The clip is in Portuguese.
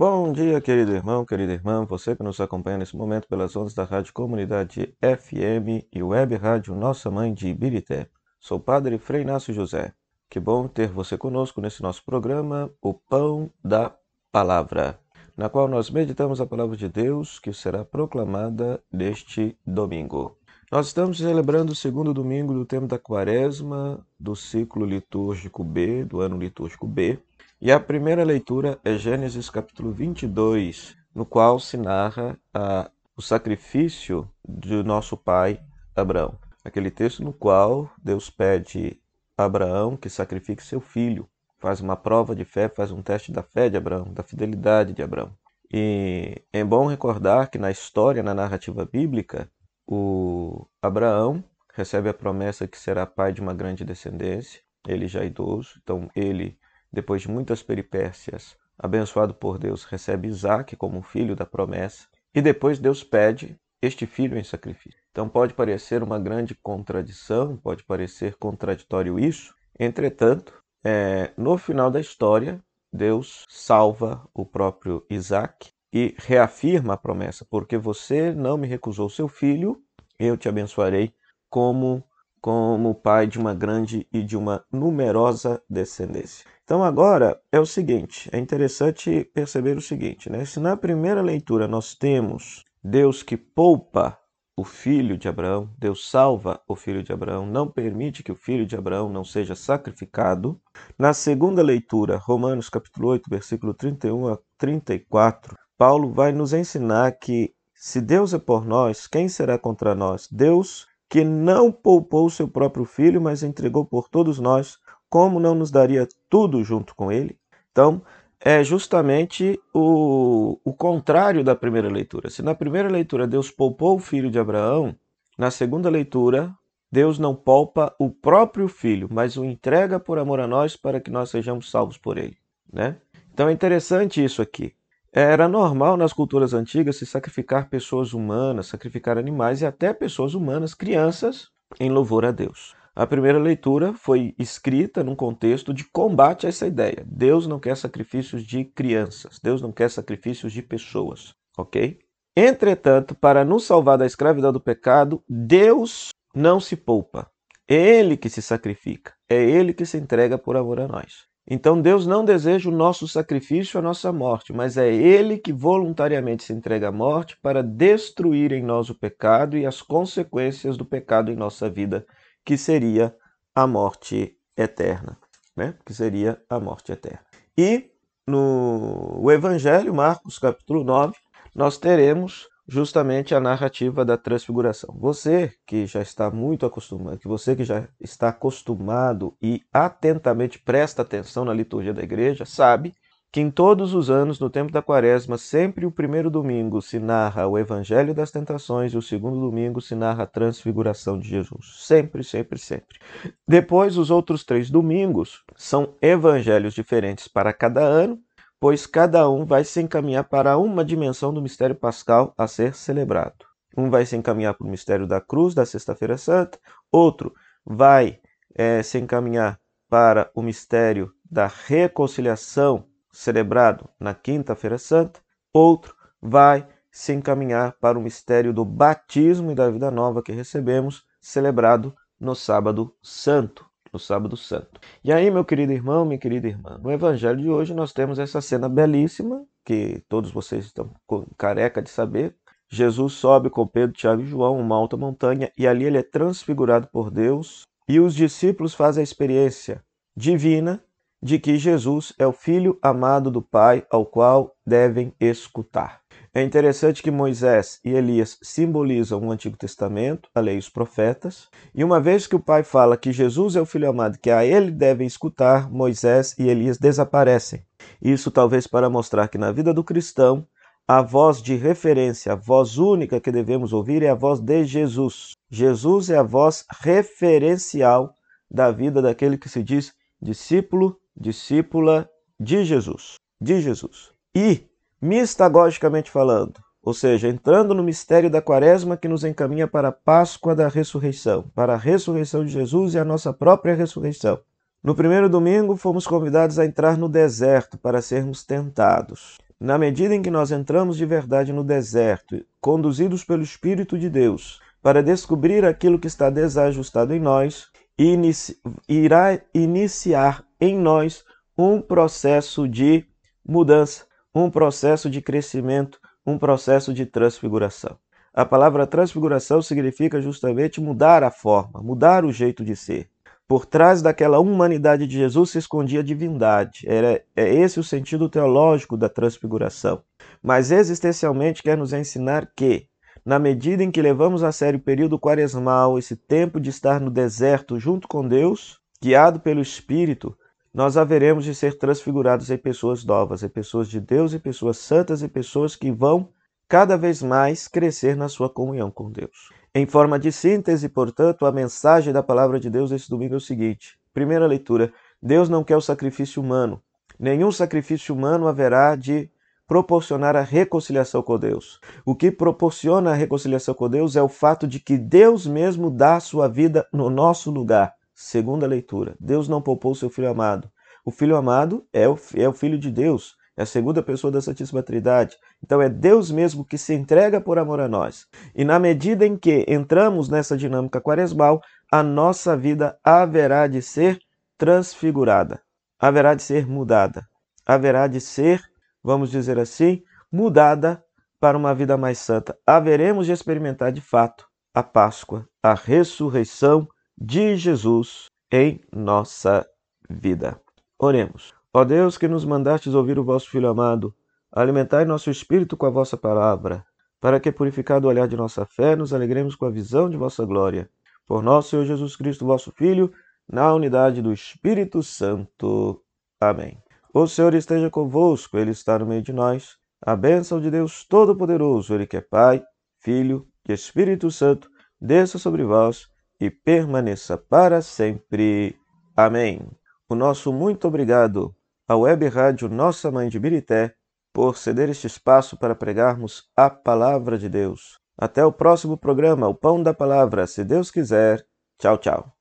Bom dia, querido irmão, querida irmã, você que nos acompanha nesse momento pelas ondas da Rádio Comunidade FM e Web Rádio Nossa Mãe de Ibirité. Sou o Padre Frei Inácio José. Que bom ter você conosco nesse nosso programa, O Pão da Palavra, na qual nós meditamos a palavra de Deus que será proclamada neste domingo. Nós estamos celebrando o segundo domingo do tempo da quaresma, do ciclo litúrgico B, do ano litúrgico B, e a primeira leitura é Gênesis capítulo 22, no qual se narra a, o sacrifício de nosso pai Abraão. Aquele texto no qual Deus pede a Abraão que sacrifique seu filho, faz uma prova de fé, faz um teste da fé de Abraão, da fidelidade de Abraão. E é bom recordar que na história, na narrativa bíblica, o Abraão recebe a promessa que será pai de uma grande descendência, ele já é idoso, então ele depois de muitas peripécias, abençoado por Deus, recebe Isaac como filho da promessa, e depois Deus pede este filho em sacrifício. Então pode parecer uma grande contradição, pode parecer contraditório isso, entretanto, é, no final da história, Deus salva o próprio Isaac e reafirma a promessa, porque você não me recusou seu filho, eu te abençoarei como como pai de uma grande e de uma numerosa descendência. Então agora é o seguinte, é interessante perceber o seguinte, né? Se na primeira leitura nós temos Deus que poupa o filho de Abraão, Deus salva o filho de Abraão, não permite que o filho de Abraão não seja sacrificado. Na segunda leitura, Romanos capítulo 8, versículo 31 a 34, Paulo vai nos ensinar que se Deus é por nós, quem será contra nós? Deus que não poupou seu próprio filho, mas entregou por todos nós, como não nos daria tudo junto com ele? Então, é justamente o, o contrário da primeira leitura. Se na primeira leitura Deus poupou o filho de Abraão, na segunda leitura Deus não poupa o próprio filho, mas o entrega por amor a nós para que nós sejamos salvos por ele. Né? Então é interessante isso aqui. Era normal nas culturas antigas se sacrificar pessoas humanas, sacrificar animais e até pessoas humanas, crianças, em louvor a Deus. A primeira leitura foi escrita num contexto de combate a essa ideia. Deus não quer sacrifícios de crianças, Deus não quer sacrifícios de pessoas, ok? Entretanto, para nos salvar da escravidão do pecado, Deus não se poupa. É Ele que se sacrifica, é Ele que se entrega por amor a nós. Então Deus não deseja o nosso sacrifício, a nossa morte, mas é Ele que voluntariamente se entrega à morte para destruir em nós o pecado e as consequências do pecado em nossa vida, que seria a morte eterna, né? Que seria a morte eterna. E no Evangelho, Marcos capítulo 9, nós teremos justamente a narrativa da transfiguração. Você que já está muito acostumado, que você que já está acostumado e atentamente presta atenção na liturgia da igreja, sabe que em todos os anos, no tempo da quaresma, sempre o primeiro domingo se narra o Evangelho das Tentações e o segundo domingo se narra a transfiguração de Jesus. Sempre, sempre, sempre. Depois, os outros três domingos são evangelhos diferentes para cada ano, pois cada um vai se encaminhar para uma dimensão do mistério pascal a ser celebrado. Um vai se encaminhar para o mistério da cruz, da Sexta-feira Santa, outro vai é, se encaminhar para o mistério da reconciliação, celebrado na Quinta-feira Santa, outro vai se encaminhar para o mistério do batismo e da vida nova que recebemos, celebrado no Sábado Santo no Sábado Santo. E aí, meu querido irmão, minha querida irmã, no Evangelho de hoje nós temos essa cena belíssima, que todos vocês estão careca de saber. Jesus sobe com Pedro, Tiago e João uma alta montanha e ali ele é transfigurado por Deus e os discípulos fazem a experiência divina de que Jesus é o filho amado do Pai ao qual devem escutar. É interessante que Moisés e Elias simbolizam o Antigo Testamento, a lei e os profetas, e uma vez que o Pai fala que Jesus é o Filho amado, que a ele devem escutar, Moisés e Elias desaparecem. Isso talvez para mostrar que na vida do cristão, a voz de referência, a voz única que devemos ouvir é a voz de Jesus. Jesus é a voz referencial da vida daquele que se diz discípulo, discípula de Jesus. De Jesus. E mistagogicamente falando, ou seja, entrando no mistério da quaresma que nos encaminha para a Páscoa da ressurreição, para a ressurreição de Jesus e a nossa própria ressurreição. No primeiro domingo, fomos convidados a entrar no deserto para sermos tentados. Na medida em que nós entramos de verdade no deserto, conduzidos pelo Espírito de Deus, para descobrir aquilo que está desajustado em nós, inici irá iniciar em nós um processo de mudança, um processo de crescimento, um processo de transfiguração. A palavra transfiguração significa justamente mudar a forma, mudar o jeito de ser. Por trás daquela humanidade de Jesus se escondia a divindade. Era, é esse o sentido teológico da transfiguração. Mas existencialmente quer nos ensinar que, na medida em que levamos a sério o período quaresmal, esse tempo de estar no deserto junto com Deus, guiado pelo Espírito, nós haveremos de ser transfigurados em pessoas novas, em pessoas de Deus, em pessoas santas, em pessoas que vão cada vez mais crescer na sua comunhão com Deus. Em forma de síntese, portanto, a mensagem da palavra de Deus esse domingo é o seguinte: primeira leitura, Deus não quer o sacrifício humano. Nenhum sacrifício humano haverá de proporcionar a reconciliação com Deus. O que proporciona a reconciliação com Deus é o fato de que Deus mesmo dá a sua vida no nosso lugar. Segunda leitura, Deus não poupou seu filho amado. O filho amado é o, é o filho de Deus é a segunda pessoa da Santíssima Trindade. Então é Deus mesmo que se entrega por amor a nós. E na medida em que entramos nessa dinâmica quaresmal, a nossa vida haverá de ser transfigurada, haverá de ser mudada, haverá de ser, vamos dizer assim, mudada para uma vida mais santa. Haveremos de experimentar de fato a Páscoa, a ressurreição de Jesus em nossa vida. Oremos. Ó Deus, que nos mandastes ouvir o vosso Filho amado, alimentai nosso espírito com a vossa palavra, para que, purificado o olhar de nossa fé, nos alegremos com a visão de vossa glória. Por nosso Senhor Jesus Cristo, vosso Filho, na unidade do Espírito Santo. Amém. O Senhor esteja convosco, Ele está no meio de nós. A bênção de Deus Todo-Poderoso, Ele que é Pai, Filho e Espírito Santo, desça sobre vós e permaneça para sempre. Amém. O nosso muito obrigado a Web Rádio Nossa Mãe de Birité por ceder este espaço para pregarmos a Palavra de Deus. Até o próximo programa, o Pão da Palavra, se Deus quiser. Tchau, tchau.